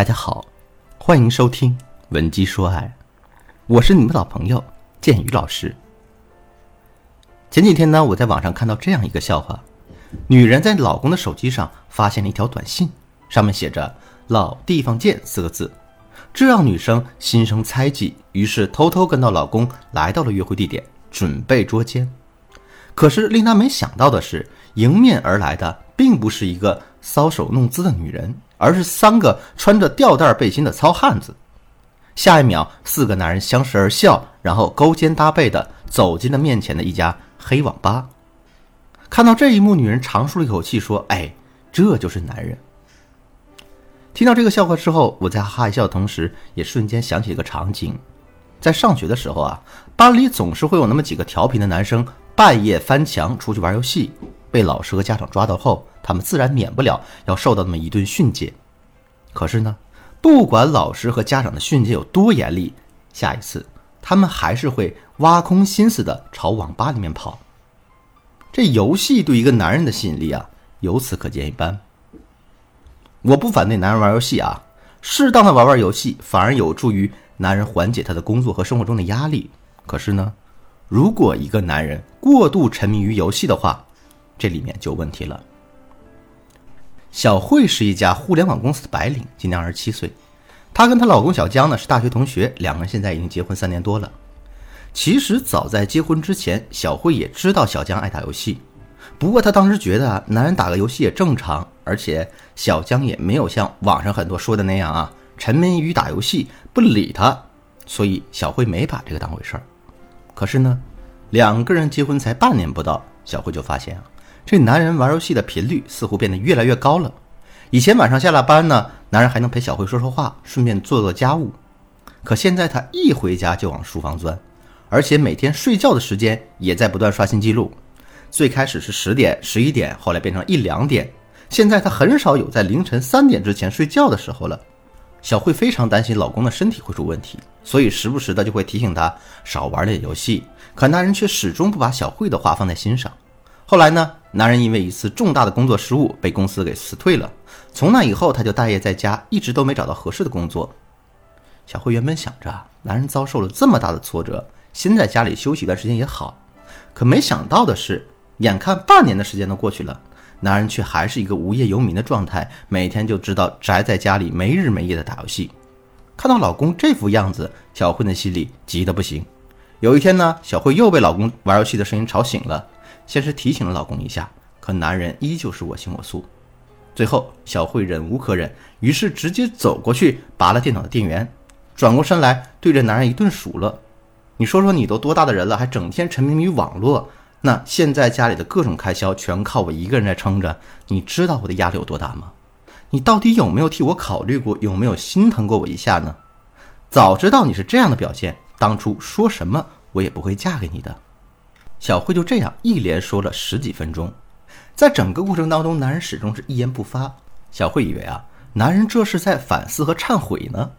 大家好，欢迎收听《文姬说爱》，我是你们的老朋友建宇老师。前几天呢，我在网上看到这样一个笑话：女人在老公的手机上发现了一条短信，上面写着“老地方见”四个字，这让女生心生猜忌，于是偷偷跟到老公来到了约会地点，准备捉奸。可是令她没想到的是，迎面而来的并不是一个搔首弄姿的女人。而是三个穿着吊带背心的糙汉子。下一秒，四个男人相视而笑，然后勾肩搭背的走进了面前的一家黑网吧。看到这一幕，女人长舒了一口气，说：“哎，这就是男人。”听到这个笑话之后，我在哈哈一笑的同时，也瞬间想起一个场景：在上学的时候啊，班里总是会有那么几个调皮的男生，半夜翻墙出去玩游戏。被老师和家长抓到后，他们自然免不了要受到那么一顿训诫。可是呢，不管老师和家长的训诫有多严厉，下一次他们还是会挖空心思的朝网吧里面跑。这游戏对一个男人的吸引力啊，由此可见一斑。我不反对男人玩游戏啊，适当的玩玩游戏反而有助于男人缓解他的工作和生活中的压力。可是呢，如果一个男人过度沉迷于游戏的话，这里面就有问题了。小慧是一家互联网公司的白领，今年二十七岁。她跟她老公小江呢是大学同学，两个人现在已经结婚三年多了。其实早在结婚之前，小慧也知道小江爱打游戏，不过她当时觉得啊，男人打个游戏也正常，而且小江也没有像网上很多说的那样啊，沉迷于打游戏不理他，所以小慧没把这个当回事儿。可是呢，两个人结婚才半年不到，小慧就发现啊。这男人玩游戏的频率似乎变得越来越高了。以前晚上下了班呢，男人还能陪小慧说说话，顺便做做家务。可现在他一回家就往书房钻，而且每天睡觉的时间也在不断刷新记录。最开始是十点、十一点，后来变成一两点，现在他很少有在凌晨三点之前睡觉的时候了。小慧非常担心老公的身体会出问题，所以时不时的就会提醒他少玩点游戏。可男人却始终不把小慧的话放在心上。后来呢？男人因为一次重大的工作失误被公司给辞退了。从那以后，他就待业在家，一直都没找到合适的工作。小慧原本想着，男人遭受了这么大的挫折，先在家里休息一段时间也好。可没想到的是，眼看半年的时间都过去了，男人却还是一个无业游民的状态，每天就知道宅在家里没日没夜的打游戏。看到老公这副样子，小慧的心里急得不行。有一天呢，小慧又被老公玩游戏的声音吵醒了。先是提醒了老公一下，可男人依旧是我行我素。最后，小慧忍无可忍，于是直接走过去拔了电脑的电源，转过身来对着男人一顿数落：“你说说，你都多大的人了，还整天沉迷于网络？那现在家里的各种开销全靠我一个人在撑着，你知道我的压力有多大吗？你到底有没有替我考虑过，有没有心疼过我一下呢？早知道你是这样的表现，当初说什么我也不会嫁给你的。”小慧就这样一连说了十几分钟，在整个过程当中，男人始终是一言不发。小慧以为啊，男人这是在反思和忏悔呢，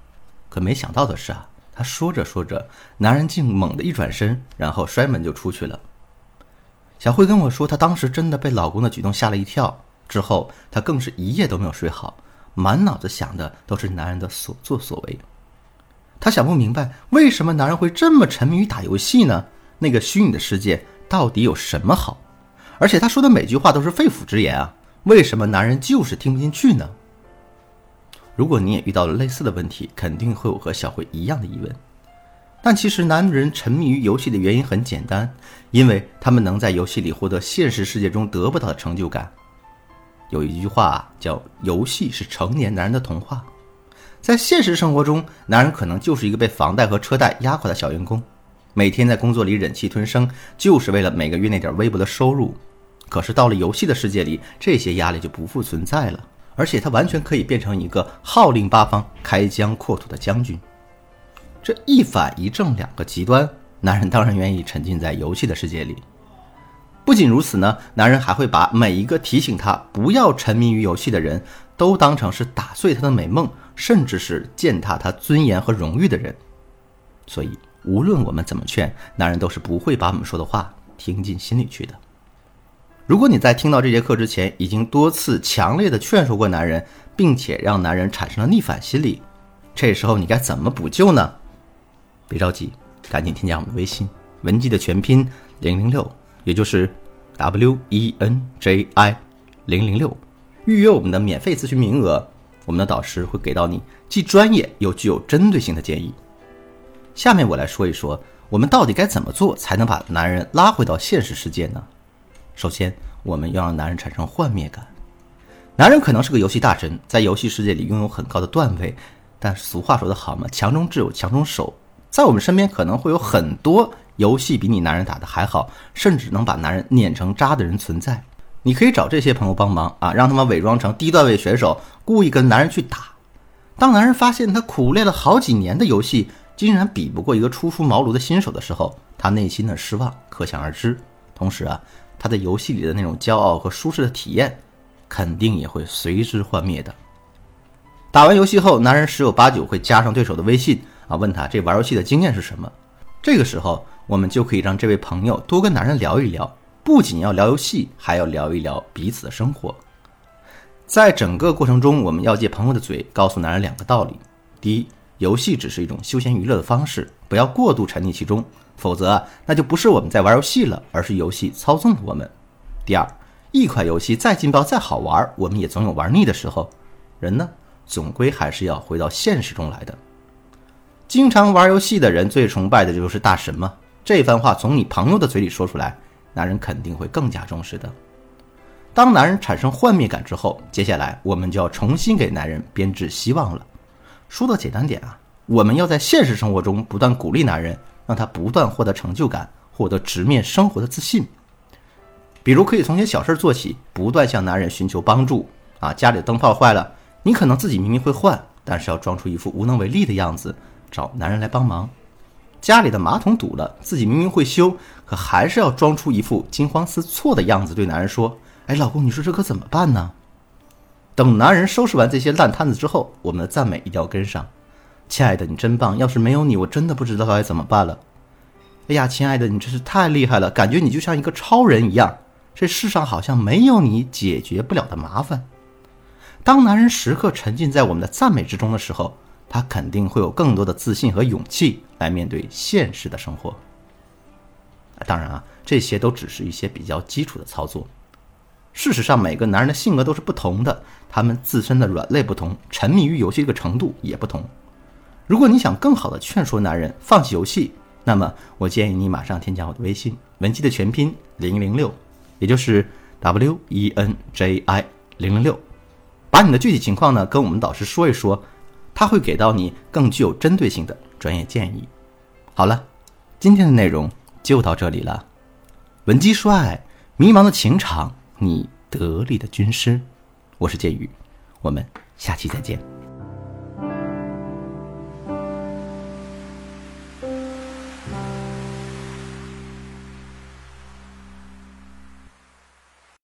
可没想到的是啊，他说着说着，男人竟猛地一转身，然后摔门就出去了。小慧跟我说，她当时真的被老公的举动吓了一跳，之后她更是一夜都没有睡好，满脑子想的都是男人的所作所为。她想不明白，为什么男人会这么沉迷于打游戏呢？那个虚拟的世界到底有什么好？而且他说的每句话都是肺腑之言啊！为什么男人就是听不进去呢？如果你也遇到了类似的问题，肯定会有和小慧一样的疑问。但其实男人沉迷于游戏的原因很简单，因为他们能在游戏里获得现实世界中得不到的成就感。有一句话叫“游戏是成年男人的童话”。在现实生活中，男人可能就是一个被房贷和车贷压垮的小员工。每天在工作里忍气吞声，就是为了每个月那点微薄的收入。可是到了游戏的世界里，这些压力就不复存在了，而且他完全可以变成一个号令八方、开疆扩土的将军。这一反一正两个极端，男人当然愿意沉浸在游戏的世界里。不仅如此呢，男人还会把每一个提醒他不要沉迷于游戏的人都当成是打碎他的美梦，甚至是践踏他尊严和荣誉的人。所以。无论我们怎么劝，男人都是不会把我们说的话听进心里去的。如果你在听到这节课之前，已经多次强烈的劝说过男人，并且让男人产生了逆反心理，这时候你该怎么补救呢？别着急，赶紧添加我们的微信文姬的全拼零零六，也就是 W E N J I 零零六，预约我们的免费咨询名额，我们的导师会给到你既专业又具有针对性的建议。下面我来说一说，我们到底该怎么做才能把男人拉回到现实世界呢？首先，我们要让男人产生幻灭感。男人可能是个游戏大神，在游戏世界里拥有很高的段位，但俗话说得好嘛，强中自有强中手。在我们身边可能会有很多游戏比你男人打的还好，甚至能把男人碾成渣的人存在。你可以找这些朋友帮忙啊，让他们伪装成低段位选手，故意跟男人去打。当男人发现他苦练了好几年的游戏竟然比不过一个初出茅庐的新手的时候，他内心的失望可想而知。同时啊，他在游戏里的那种骄傲和舒适的体验，肯定也会随之幻灭的。打完游戏后，男人十有八九会加上对手的微信。啊，问他这玩游戏的经验是什么？这个时候，我们就可以让这位朋友多跟男人聊一聊，不仅要聊游戏，还要聊一聊彼此的生活。在整个过程中，我们要借朋友的嘴告诉男人两个道理：第一，游戏只是一种休闲娱乐的方式，不要过度沉溺其中，否则那就不是我们在玩游戏了，而是游戏操纵了我们；第二，一款游戏再劲爆、再好玩，我们也总有玩腻的时候，人呢，总归还是要回到现实中来的。经常玩游戏的人最崇拜的就是大神吗？这番话从你朋友的嘴里说出来，男人肯定会更加重视的。当男人产生幻灭感之后，接下来我们就要重新给男人编织希望了。说的简单点啊，我们要在现实生活中不断鼓励男人，让他不断获得成就感，获得直面生活的自信。比如可以从些小事做起，不断向男人寻求帮助啊。家里的灯泡坏了，你可能自己明明会换，但是要装出一副无能为力的样子。找男人来帮忙，家里的马桶堵了，自己明明会修，可还是要装出一副惊慌失措的样子，对男人说：“哎，老公，你说这可怎么办呢？”等男人收拾完这些烂摊子之后，我们的赞美一定要跟上。亲爱的，你真棒！要是没有你，我真的不知道该怎么办了。哎呀，亲爱的，你真是太厉害了，感觉你就像一个超人一样。这世上好像没有你解决不了的麻烦。当男人时刻沉浸在我们的赞美之中的时候，他肯定会有更多的自信和勇气来面对现实的生活。当然啊，这些都只是一些比较基础的操作。事实上，每个男人的性格都是不同的，他们自身的软肋不同，沉迷于游戏这个程度也不同。如果你想更好的劝说男人放弃游戏，那么我建议你马上添加我的微信文姬的全拼零零六，也就是 W E N J I 零零六，把你的具体情况呢跟我们导师说一说。他会给到你更具有针对性的专业建议。好了，今天的内容就到这里了。文姬说爱，迷茫的情场，你得力的军师。我是剑宇，我们下期再见。